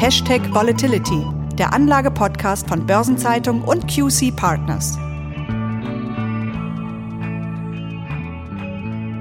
Hashtag Volatility, der Anlage-Podcast von Börsenzeitung und QC Partners.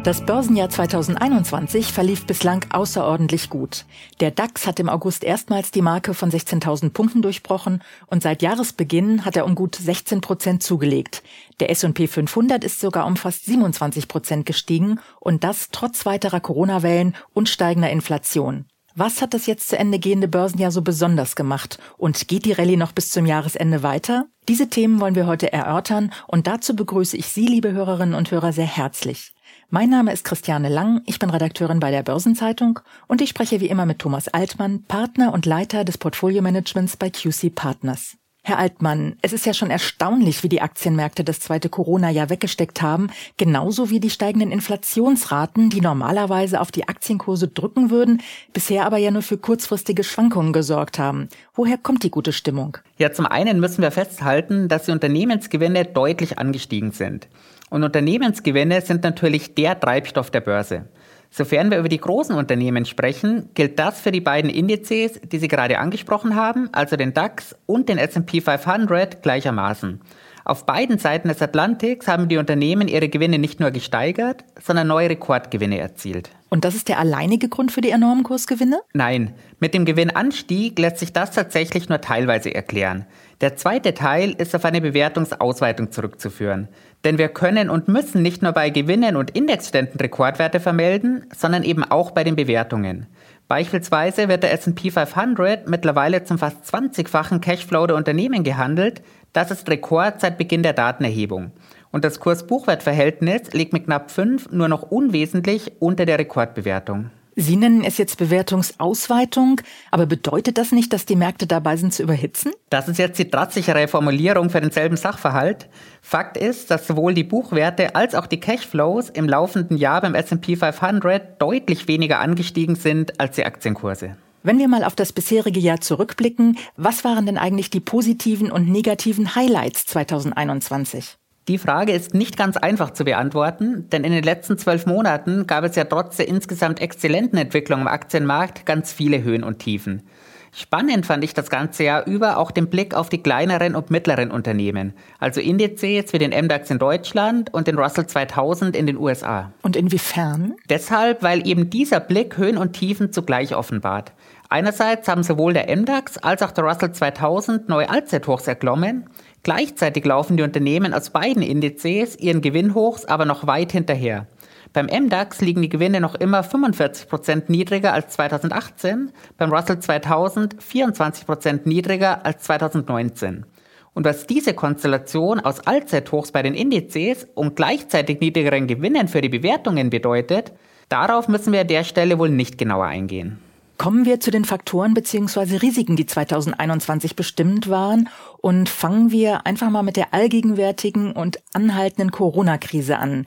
Das Börsenjahr 2021 verlief bislang außerordentlich gut. Der DAX hat im August erstmals die Marke von 16.000 Punkten durchbrochen und seit Jahresbeginn hat er um gut 16 Prozent zugelegt. Der S&P 500 ist sogar um fast 27 Prozent gestiegen und das trotz weiterer Corona-Wellen und steigender Inflation. Was hat das jetzt zu Ende gehende Börsenjahr so besonders gemacht? Und geht die Rallye noch bis zum Jahresende weiter? Diese Themen wollen wir heute erörtern und dazu begrüße ich Sie, liebe Hörerinnen und Hörer, sehr herzlich. Mein Name ist Christiane Lang, ich bin Redakteurin bei der Börsenzeitung und ich spreche wie immer mit Thomas Altmann, Partner und Leiter des Portfolio-Managements bei QC Partners. Herr Altmann, es ist ja schon erstaunlich, wie die Aktienmärkte das zweite Corona-Jahr weggesteckt haben, genauso wie die steigenden Inflationsraten, die normalerweise auf die Aktienkurse drücken würden, bisher aber ja nur für kurzfristige Schwankungen gesorgt haben. Woher kommt die gute Stimmung? Ja, zum einen müssen wir festhalten, dass die Unternehmensgewinne deutlich angestiegen sind. Und Unternehmensgewinne sind natürlich der Treibstoff der Börse. Sofern wir über die großen Unternehmen sprechen, gilt das für die beiden Indizes, die Sie gerade angesprochen haben, also den DAX und den S&P 500 gleichermaßen. Auf beiden Seiten des Atlantiks haben die Unternehmen ihre Gewinne nicht nur gesteigert, sondern neue Rekordgewinne erzielt. Und das ist der alleinige Grund für die enormen Kursgewinne? Nein, mit dem Gewinnanstieg lässt sich das tatsächlich nur teilweise erklären. Der zweite Teil ist auf eine Bewertungsausweitung zurückzuführen. Denn wir können und müssen nicht nur bei Gewinnen und Indexständen Rekordwerte vermelden, sondern eben auch bei den Bewertungen. Beispielsweise wird der S&P 500 mittlerweile zum fast 20-fachen Cashflow der Unternehmen gehandelt. Das ist Rekord seit Beginn der Datenerhebung. Und das Kurs-Buchwert-Verhältnis liegt mit knapp 5 nur noch unwesentlich unter der Rekordbewertung. Sie nennen es jetzt Bewertungsausweitung, aber bedeutet das nicht, dass die Märkte dabei sind zu überhitzen? Das ist jetzt die drastischere Formulierung für denselben Sachverhalt. Fakt ist, dass sowohl die Buchwerte als auch die Cashflows im laufenden Jahr beim S&P 500 deutlich weniger angestiegen sind als die Aktienkurse. Wenn wir mal auf das bisherige Jahr zurückblicken, was waren denn eigentlich die positiven und negativen Highlights 2021? Die Frage ist nicht ganz einfach zu beantworten, denn in den letzten zwölf Monaten gab es ja trotz der insgesamt exzellenten Entwicklung im Aktienmarkt ganz viele Höhen und Tiefen. Spannend fand ich das ganze Jahr über auch den Blick auf die kleineren und mittleren Unternehmen, also Indizes wie den MDAX in Deutschland und den Russell 2000 in den USA. Und inwiefern? Deshalb, weil eben dieser Blick Höhen und Tiefen zugleich offenbart. Einerseits haben sowohl der MDAX als auch der Russell 2000 neue Allzeithochs erklommen, Gleichzeitig laufen die Unternehmen aus beiden Indizes ihren Gewinnhochs aber noch weit hinterher. Beim MDAX liegen die Gewinne noch immer 45 Prozent niedriger als 2018, beim Russell 2000 24 Prozent niedriger als 2019. Und was diese Konstellation aus Allzeithochs bei den Indizes und gleichzeitig niedrigeren Gewinnen für die Bewertungen bedeutet, darauf müssen wir an der Stelle wohl nicht genauer eingehen. Kommen wir zu den Faktoren bzw. Risiken, die 2021 bestimmend waren und fangen wir einfach mal mit der allgegenwärtigen und anhaltenden Corona-Krise an.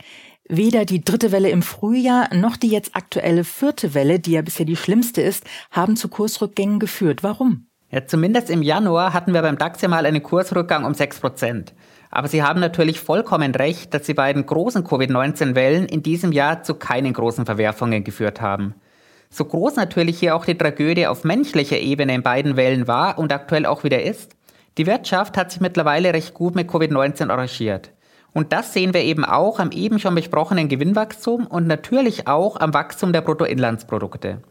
Weder die dritte Welle im Frühjahr noch die jetzt aktuelle vierte Welle, die ja bisher die schlimmste ist, haben zu Kursrückgängen geführt. Warum? Ja, zumindest im Januar hatten wir beim DAX ja mal einen Kursrückgang um 6 Prozent. Aber Sie haben natürlich vollkommen recht, dass die beiden großen Covid-19-Wellen in diesem Jahr zu keinen großen Verwerfungen geführt haben. So groß natürlich hier auch die Tragödie auf menschlicher Ebene in beiden Wellen war und aktuell auch wieder ist, die Wirtschaft hat sich mittlerweile recht gut mit Covid-19 arrangiert. Und das sehen wir eben auch am eben schon besprochenen Gewinnwachstum und natürlich auch am Wachstum der Bruttoinlandsprodukte.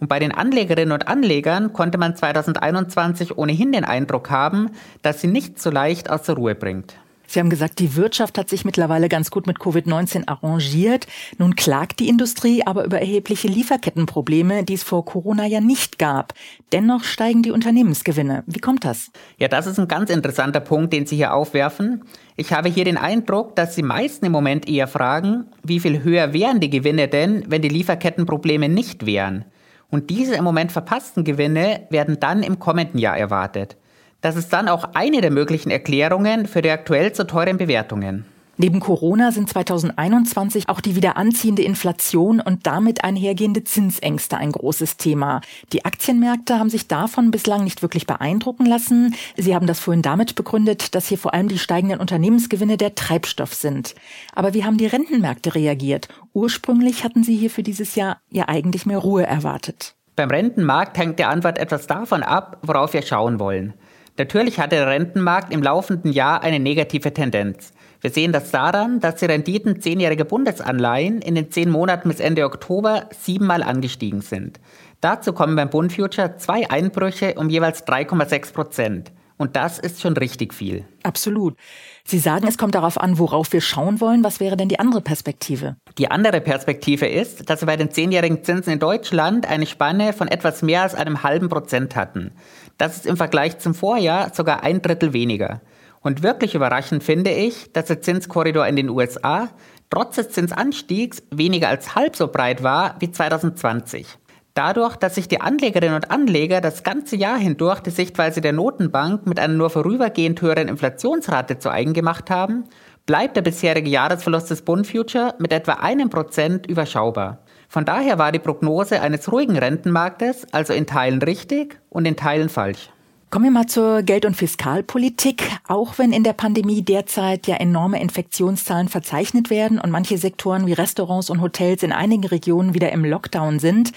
Und bei den Anlegerinnen und Anlegern konnte man 2021 ohnehin den Eindruck haben, dass sie nicht so leicht aus der Ruhe bringt. Sie haben gesagt, die Wirtschaft hat sich mittlerweile ganz gut mit Covid-19 arrangiert. Nun klagt die Industrie aber über erhebliche Lieferkettenprobleme, die es vor Corona ja nicht gab. Dennoch steigen die Unternehmensgewinne. Wie kommt das? Ja, das ist ein ganz interessanter Punkt, den Sie hier aufwerfen. Ich habe hier den Eindruck, dass die meisten im Moment eher fragen, wie viel höher wären die Gewinne denn, wenn die Lieferkettenprobleme nicht wären? Und diese im Moment verpassten Gewinne werden dann im kommenden Jahr erwartet. Das ist dann auch eine der möglichen Erklärungen für die aktuell zu teuren Bewertungen. Neben Corona sind 2021 auch die wieder anziehende Inflation und damit einhergehende Zinsängste ein großes Thema. Die Aktienmärkte haben sich davon bislang nicht wirklich beeindrucken lassen. Sie haben das vorhin damit begründet, dass hier vor allem die steigenden Unternehmensgewinne der Treibstoff sind. Aber wie haben die Rentenmärkte reagiert? Ursprünglich hatten sie hier für dieses Jahr ja eigentlich mehr Ruhe erwartet. Beim Rentenmarkt hängt die Antwort etwas davon ab, worauf wir schauen wollen. Natürlich hat der Rentenmarkt im laufenden Jahr eine negative Tendenz. Wir sehen das daran, dass die Renditen zehnjähriger Bundesanleihen in den zehn Monaten bis Ende Oktober siebenmal angestiegen sind. Dazu kommen beim Bund Future zwei Einbrüche um jeweils 3,6 Prozent. Und das ist schon richtig viel. Absolut. Sie sagen, es kommt darauf an, worauf wir schauen wollen. Was wäre denn die andere Perspektive? Die andere Perspektive ist, dass wir bei den zehnjährigen Zinsen in Deutschland eine Spanne von etwas mehr als einem halben Prozent hatten. Das ist im Vergleich zum Vorjahr sogar ein Drittel weniger. Und wirklich überraschend finde ich, dass der Zinskorridor in den USA trotz des Zinsanstiegs weniger als halb so breit war wie 2020. Dadurch, dass sich die Anlegerinnen und Anleger das ganze Jahr hindurch die Sichtweise der Notenbank mit einer nur vorübergehend höheren Inflationsrate zu eigen gemacht haben, bleibt der bisherige Jahresverlust des Bund Future mit etwa einem Prozent überschaubar. Von daher war die Prognose eines ruhigen Rentenmarktes also in Teilen richtig und in Teilen falsch. Kommen wir mal zur Geld- und Fiskalpolitik. Auch wenn in der Pandemie derzeit ja enorme Infektionszahlen verzeichnet werden und manche Sektoren wie Restaurants und Hotels in einigen Regionen wieder im Lockdown sind,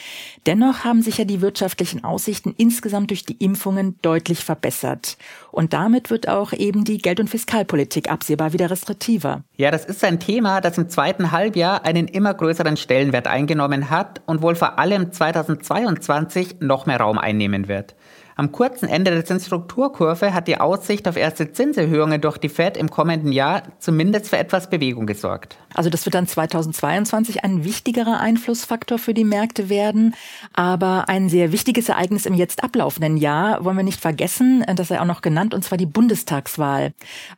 dennoch haben sich ja die wirtschaftlichen Aussichten insgesamt durch die Impfungen deutlich verbessert. Und damit wird auch eben die Geld- und Fiskalpolitik absehbar wieder restriktiver. Ja, das ist ein Thema, das im zweiten Halbjahr einen immer größeren Stellenwert eingenommen hat und wohl vor allem 2022 noch mehr Raum einnehmen wird. Am kurzen Ende der Zinsstrukturkurve hat die Aussicht auf erste Zinserhöhungen durch die Fed im kommenden Jahr zumindest für etwas Bewegung gesorgt. Also das wird dann 2022 ein wichtigerer Einflussfaktor für die Märkte werden. Aber ein sehr wichtiges Ereignis im jetzt ablaufenden Jahr wollen wir nicht vergessen, das sei auch noch genannt, und zwar die Bundestagswahl.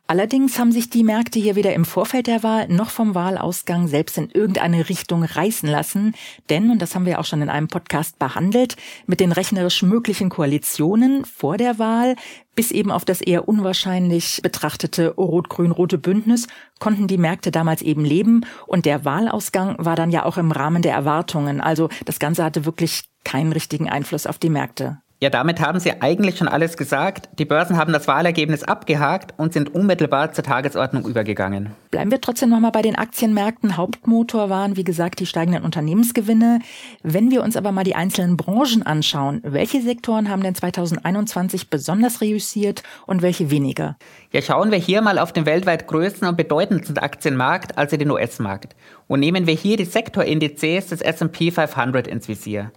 Allerdings haben sich die Märkte hier weder im Vorfeld der Wahl noch vom Wahlausgang selbst in irgendeine Richtung reißen lassen. Denn, und das haben wir auch schon in einem Podcast behandelt, mit den rechnerisch möglichen Koalitionen Optionen vor der Wahl bis eben auf das eher unwahrscheinlich betrachtete rot-grün-rote Bündnis konnten die Märkte damals eben leben und der Wahlausgang war dann ja auch im Rahmen der Erwartungen. Also das Ganze hatte wirklich keinen richtigen Einfluss auf die Märkte. Ja, damit haben Sie eigentlich schon alles gesagt. Die Börsen haben das Wahlergebnis abgehakt und sind unmittelbar zur Tagesordnung übergegangen. Bleiben wir trotzdem nochmal bei den Aktienmärkten. Hauptmotor waren, wie gesagt, die steigenden Unternehmensgewinne. Wenn wir uns aber mal die einzelnen Branchen anschauen, welche Sektoren haben denn 2021 besonders reüssiert und welche weniger? Ja, schauen wir hier mal auf den weltweit größten und bedeutendsten Aktienmarkt, also den US-Markt. Und nehmen wir hier die Sektorindizes des S&P 500 ins Visier.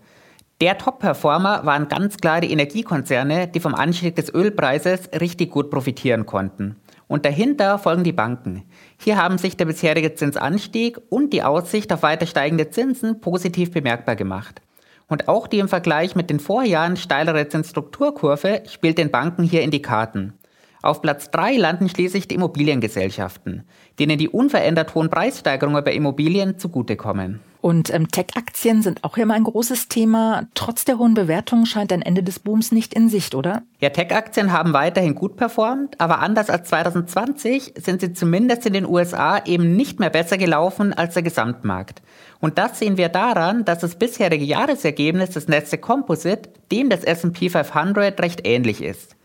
Der Top-Performer waren ganz klar die Energiekonzerne, die vom Anstieg des Ölpreises richtig gut profitieren konnten. Und dahinter folgen die Banken. Hier haben sich der bisherige Zinsanstieg und die Aussicht auf weiter steigende Zinsen positiv bemerkbar gemacht. Und auch die im Vergleich mit den Vorjahren steilere Zinsstrukturkurve spielt den Banken hier in die Karten. Auf Platz 3 landen schließlich die Immobiliengesellschaften, denen die unverändert hohen Preissteigerungen bei Immobilien zugutekommen. Und ähm, Tech-Aktien sind auch immer ein großes Thema. Trotz der hohen Bewertungen scheint ein Ende des Booms nicht in Sicht, oder? Ja, Tech-Aktien haben weiterhin gut performt, aber anders als 2020 sind sie zumindest in den USA eben nicht mehr besser gelaufen als der Gesamtmarkt. Und das sehen wir daran, dass das bisherige Jahresergebnis des Nasdaq Composite dem des S&P 500 recht ähnlich ist.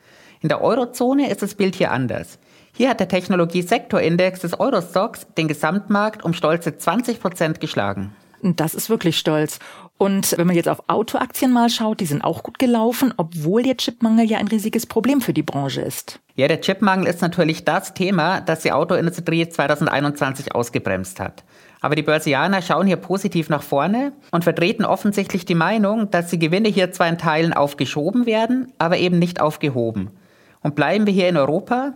In der Eurozone ist das Bild hier anders. Hier hat der Technologiesektorindex des Eurostocks den Gesamtmarkt um stolze 20 Prozent geschlagen. Das ist wirklich stolz. Und wenn man jetzt auf Autoaktien mal schaut, die sind auch gut gelaufen, obwohl der Chipmangel ja ein riesiges Problem für die Branche ist. Ja, der Chipmangel ist natürlich das Thema, das die Autoindustrie 2021 ausgebremst hat. Aber die Börsianer schauen hier positiv nach vorne und vertreten offensichtlich die Meinung, dass die Gewinne hier zwar in Teilen aufgeschoben werden, aber eben nicht aufgehoben. Und bleiben wir hier in Europa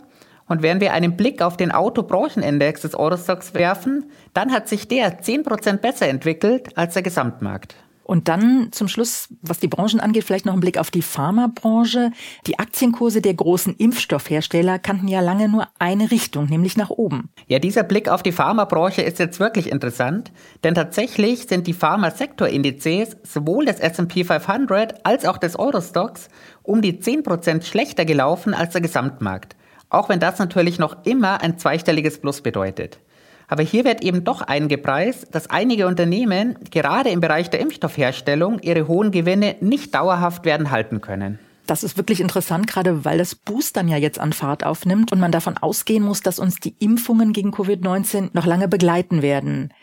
und wenn wir einen Blick auf den Autobranchenindex des Eurostocks werfen, dann hat sich der 10% besser entwickelt als der Gesamtmarkt. Und dann zum Schluss, was die Branchen angeht, vielleicht noch ein Blick auf die Pharmabranche. Die Aktienkurse der großen Impfstoffhersteller kannten ja lange nur eine Richtung, nämlich nach oben. Ja, dieser Blick auf die Pharmabranche ist jetzt wirklich interessant, denn tatsächlich sind die Pharmasektorindizes sowohl des S&P 500 als auch des Eurostocks um die 10% schlechter gelaufen als der Gesamtmarkt. Auch wenn das natürlich noch immer ein zweistelliges Plus bedeutet. Aber hier wird eben doch eingepreist, dass einige Unternehmen gerade im Bereich der Impfstoffherstellung ihre hohen Gewinne nicht dauerhaft werden halten können. Das ist wirklich interessant, gerade weil das Boostern ja jetzt an Fahrt aufnimmt und man davon ausgehen muss, dass uns die Impfungen gegen Covid-19 noch lange begleiten werden.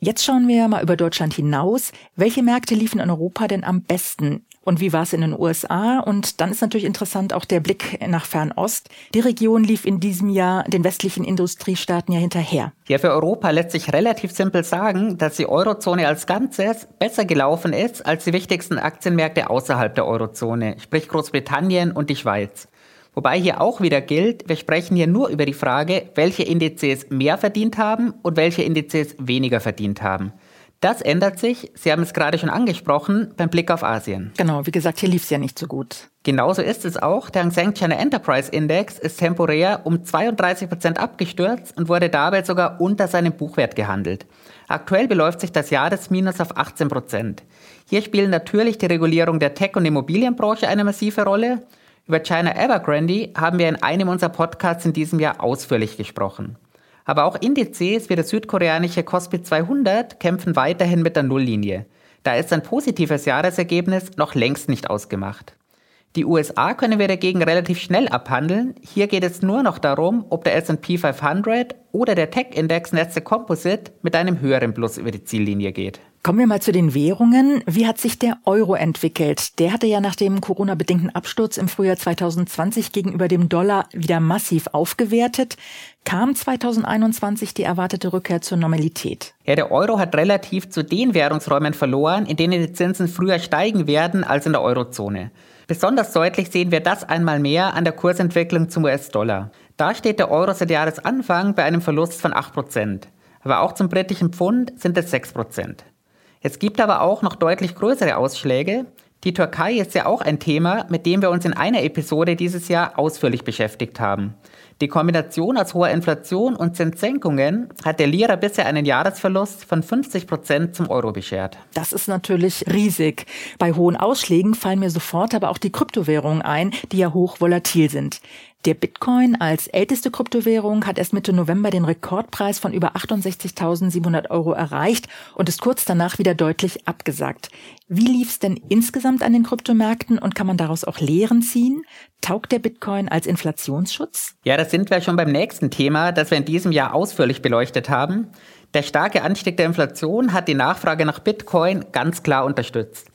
Jetzt schauen wir mal über Deutschland hinaus. Welche Märkte liefen in Europa denn am besten? Und wie war es in den USA? Und dann ist natürlich interessant auch der Blick nach Fernost. Die Region lief in diesem Jahr den westlichen Industriestaaten ja hinterher. Ja, für Europa lässt sich relativ simpel sagen, dass die Eurozone als Ganzes besser gelaufen ist als die wichtigsten Aktienmärkte außerhalb der Eurozone, sprich Großbritannien und die Schweiz. Wobei hier auch wieder gilt, wir sprechen hier nur über die Frage, welche Indizes mehr verdient haben und welche Indizes weniger verdient haben. Das ändert sich, Sie haben es gerade schon angesprochen, beim Blick auf Asien. Genau, wie gesagt, hier lief es ja nicht so gut. Genauso ist es auch. Der Hang Seng China Enterprise Index ist temporär um 32 Prozent abgestürzt und wurde dabei sogar unter seinem Buchwert gehandelt. Aktuell beläuft sich das Jahresminus auf 18 Prozent. Hier spielen natürlich die Regulierung der Tech- und Immobilienbranche eine massive Rolle. Über China Evergrande haben wir in einem unserer Podcasts in diesem Jahr ausführlich gesprochen. Aber auch Indizes wie der südkoreanische Kospi 200 kämpfen weiterhin mit der Nulllinie. Da ist ein positives Jahresergebnis noch längst nicht ausgemacht. Die USA können wir dagegen relativ schnell abhandeln. Hier geht es nur noch darum, ob der S&P 500 oder der Tech-Index Nasdaq Composite mit einem höheren Plus über die Ziellinie geht. Kommen wir mal zu den Währungen. Wie hat sich der Euro entwickelt? Der hatte ja nach dem Corona-bedingten Absturz im Frühjahr 2020 gegenüber dem Dollar wieder massiv aufgewertet. Kam 2021 die erwartete Rückkehr zur Normalität? Ja, der Euro hat relativ zu den Währungsräumen verloren, in denen die Zinsen früher steigen werden als in der Eurozone. Besonders deutlich sehen wir das einmal mehr an der Kursentwicklung zum US-Dollar. Da steht der Euro seit Jahresanfang bei einem Verlust von 8%. Aber auch zum britischen Pfund sind es 6%. Es gibt aber auch noch deutlich größere Ausschläge. Die Türkei ist ja auch ein Thema, mit dem wir uns in einer Episode dieses Jahr ausführlich beschäftigt haben. Die Kombination aus hoher Inflation und Zinssenkungen hat der Lira bisher einen Jahresverlust von 50 Prozent zum Euro beschert. Das ist natürlich riesig. Bei hohen Ausschlägen fallen mir sofort aber auch die Kryptowährungen ein, die ja hoch volatil sind. Der Bitcoin als älteste Kryptowährung hat erst Mitte November den Rekordpreis von über 68.700 Euro erreicht und ist kurz danach wieder deutlich abgesagt. Wie lief es denn insgesamt an den Kryptomärkten und kann man daraus auch Lehren ziehen? Taugt der Bitcoin als Inflationsschutz? Ja, das sind wir schon beim nächsten Thema, das wir in diesem Jahr ausführlich beleuchtet haben. Der starke Anstieg der Inflation hat die Nachfrage nach Bitcoin ganz klar unterstützt.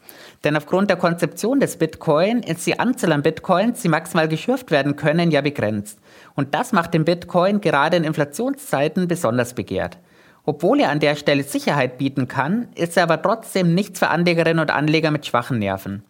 Denn aufgrund der Konzeption des Bitcoin ist die Anzahl an Bitcoins, die maximal geschürft werden können, ja begrenzt. Und das macht den Bitcoin gerade in Inflationszeiten besonders begehrt. Obwohl er an der Stelle Sicherheit bieten kann, ist er aber trotzdem nichts für Anlegerinnen und Anleger mit schwachen Nerven.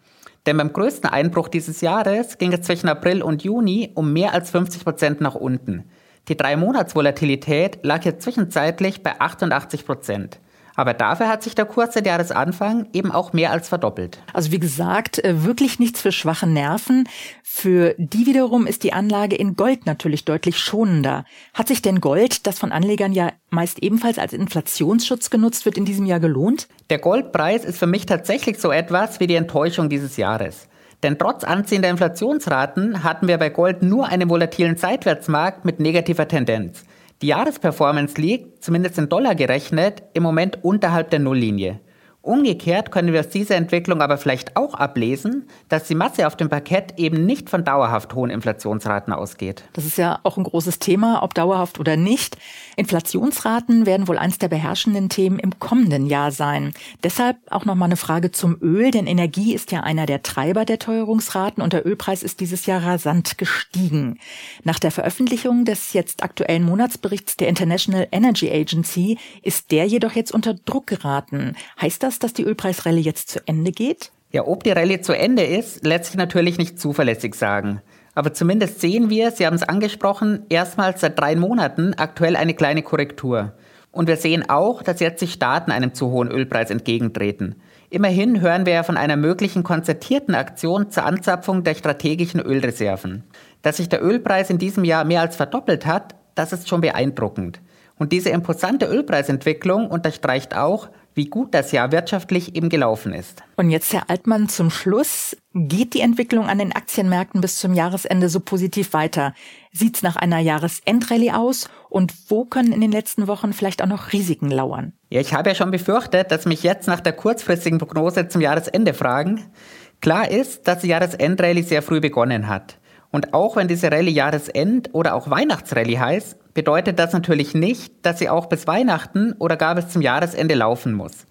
Denn beim größten Einbruch dieses Jahres ging es zwischen April und Juni um mehr als 50 Prozent nach unten. Die drei Monatsvolatilität lag hier zwischenzeitlich bei 88 Prozent. Aber dafür hat sich der Kurs seit Jahresanfang eben auch mehr als verdoppelt. Also wie gesagt, äh, wirklich nichts für schwache Nerven. Für die wiederum ist die Anlage in Gold natürlich deutlich schonender. Hat sich denn Gold, das von Anlegern ja meist ebenfalls als Inflationsschutz genutzt wird, in diesem Jahr gelohnt? Der Goldpreis ist für mich tatsächlich so etwas wie die Enttäuschung dieses Jahres. Denn trotz anziehender Inflationsraten hatten wir bei Gold nur einen volatilen Seitwärtsmarkt mit negativer Tendenz. Die Jahresperformance liegt, zumindest in Dollar gerechnet, im Moment unterhalb der Nulllinie. Umgekehrt können wir aus dieser Entwicklung aber vielleicht auch ablesen, dass die Masse auf dem Parkett eben nicht von dauerhaft hohen Inflationsraten ausgeht. Das ist ja auch ein großes Thema, ob dauerhaft oder nicht. Inflationsraten werden wohl eins der beherrschenden Themen im kommenden Jahr sein. Deshalb auch noch mal eine Frage zum Öl, denn Energie ist ja einer der Treiber der Teuerungsraten und der Ölpreis ist dieses Jahr rasant gestiegen. Nach der Veröffentlichung des jetzt aktuellen Monatsberichts der International Energy Agency ist der jedoch jetzt unter Druck geraten. Heißt das, dass die Ölpreisrallye jetzt zu Ende geht? Ja, ob die Rallye zu Ende ist, lässt sich natürlich nicht zuverlässig sagen. Aber zumindest sehen wir, Sie haben es angesprochen, erstmals seit drei Monaten aktuell eine kleine Korrektur. Und wir sehen auch, dass jetzt die Staaten einem zu hohen Ölpreis entgegentreten. Immerhin hören wir ja von einer möglichen konzertierten Aktion zur Anzapfung der strategischen Ölreserven. Dass sich der Ölpreis in diesem Jahr mehr als verdoppelt hat, das ist schon beeindruckend. Und diese imposante Ölpreisentwicklung unterstreicht auch, wie gut das Jahr wirtschaftlich eben gelaufen ist. Und jetzt, Herr Altmann, zum Schluss. Geht die Entwicklung an den Aktienmärkten bis zum Jahresende so positiv weiter? Sieht's nach einer Jahresendrallye aus? Und wo können in den letzten Wochen vielleicht auch noch Risiken lauern? Ja, ich habe ja schon befürchtet, dass mich jetzt nach der kurzfristigen Prognose zum Jahresende fragen. Klar ist, dass die Jahresendrallye sehr früh begonnen hat. Und auch wenn diese Rallye Jahresend oder auch Weihnachtsrallye heißt, bedeutet das natürlich nicht, dass sie auch bis Weihnachten oder gar bis zum Jahresende laufen muss.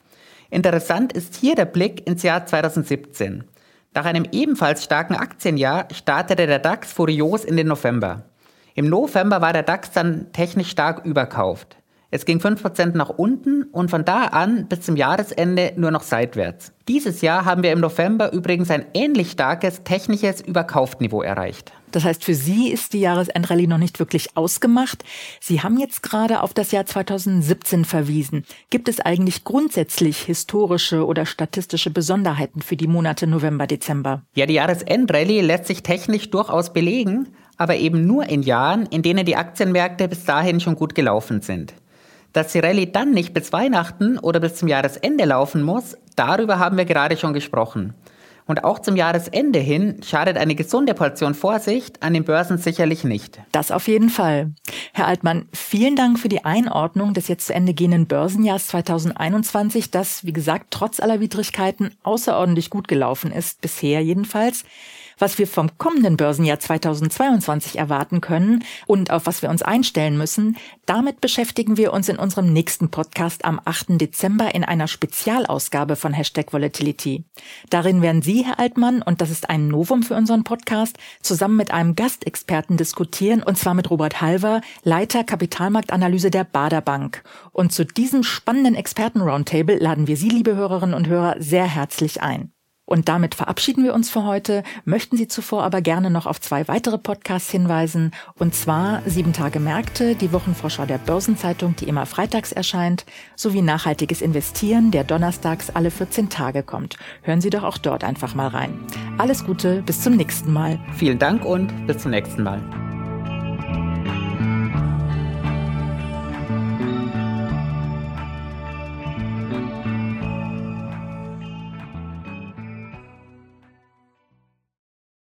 Interessant ist hier der Blick ins Jahr 2017. Nach einem ebenfalls starken Aktienjahr startete der DAX furios in den November. Im November war der DAX dann technisch stark überkauft. Es ging 5% nach unten und von da an bis zum Jahresende nur noch seitwärts. Dieses Jahr haben wir im November übrigens ein ähnlich starkes technisches Überkaufniveau erreicht. Das heißt, für Sie ist die Jahresendrallye noch nicht wirklich ausgemacht. Sie haben jetzt gerade auf das Jahr 2017 verwiesen. Gibt es eigentlich grundsätzlich historische oder statistische Besonderheiten für die Monate November, Dezember? Ja, die Jahresendrallye lässt sich technisch durchaus belegen, aber eben nur in Jahren, in denen die Aktienmärkte bis dahin schon gut gelaufen sind. Dass die Rallye dann nicht bis Weihnachten oder bis zum Jahresende laufen muss, darüber haben wir gerade schon gesprochen. Und auch zum Jahresende hin schadet eine gesunde Portion Vorsicht an den Börsen sicherlich nicht. Das auf jeden Fall. Herr Altmann, vielen Dank für die Einordnung des jetzt zu Ende gehenden Börsenjahrs 2021, das, wie gesagt, trotz aller Widrigkeiten außerordentlich gut gelaufen ist, bisher jedenfalls was wir vom kommenden Börsenjahr 2022 erwarten können und auf was wir uns einstellen müssen, damit beschäftigen wir uns in unserem nächsten Podcast am 8. Dezember in einer Spezialausgabe von Hashtag Volatility. Darin werden Sie, Herr Altmann, und das ist ein Novum für unseren Podcast, zusammen mit einem Gastexperten diskutieren, und zwar mit Robert Halver, Leiter Kapitalmarktanalyse der Bader Bank. Und zu diesem spannenden Experten-Roundtable laden wir Sie, liebe Hörerinnen und Hörer, sehr herzlich ein. Und damit verabschieden wir uns für heute, möchten Sie zuvor aber gerne noch auf zwei weitere Podcasts hinweisen, und zwar Sieben Tage Märkte, die Wochenvorschau der Börsenzeitung, die immer freitags erscheint, sowie Nachhaltiges Investieren, der donnerstags alle 14 Tage kommt. Hören Sie doch auch dort einfach mal rein. Alles Gute, bis zum nächsten Mal. Vielen Dank und bis zum nächsten Mal.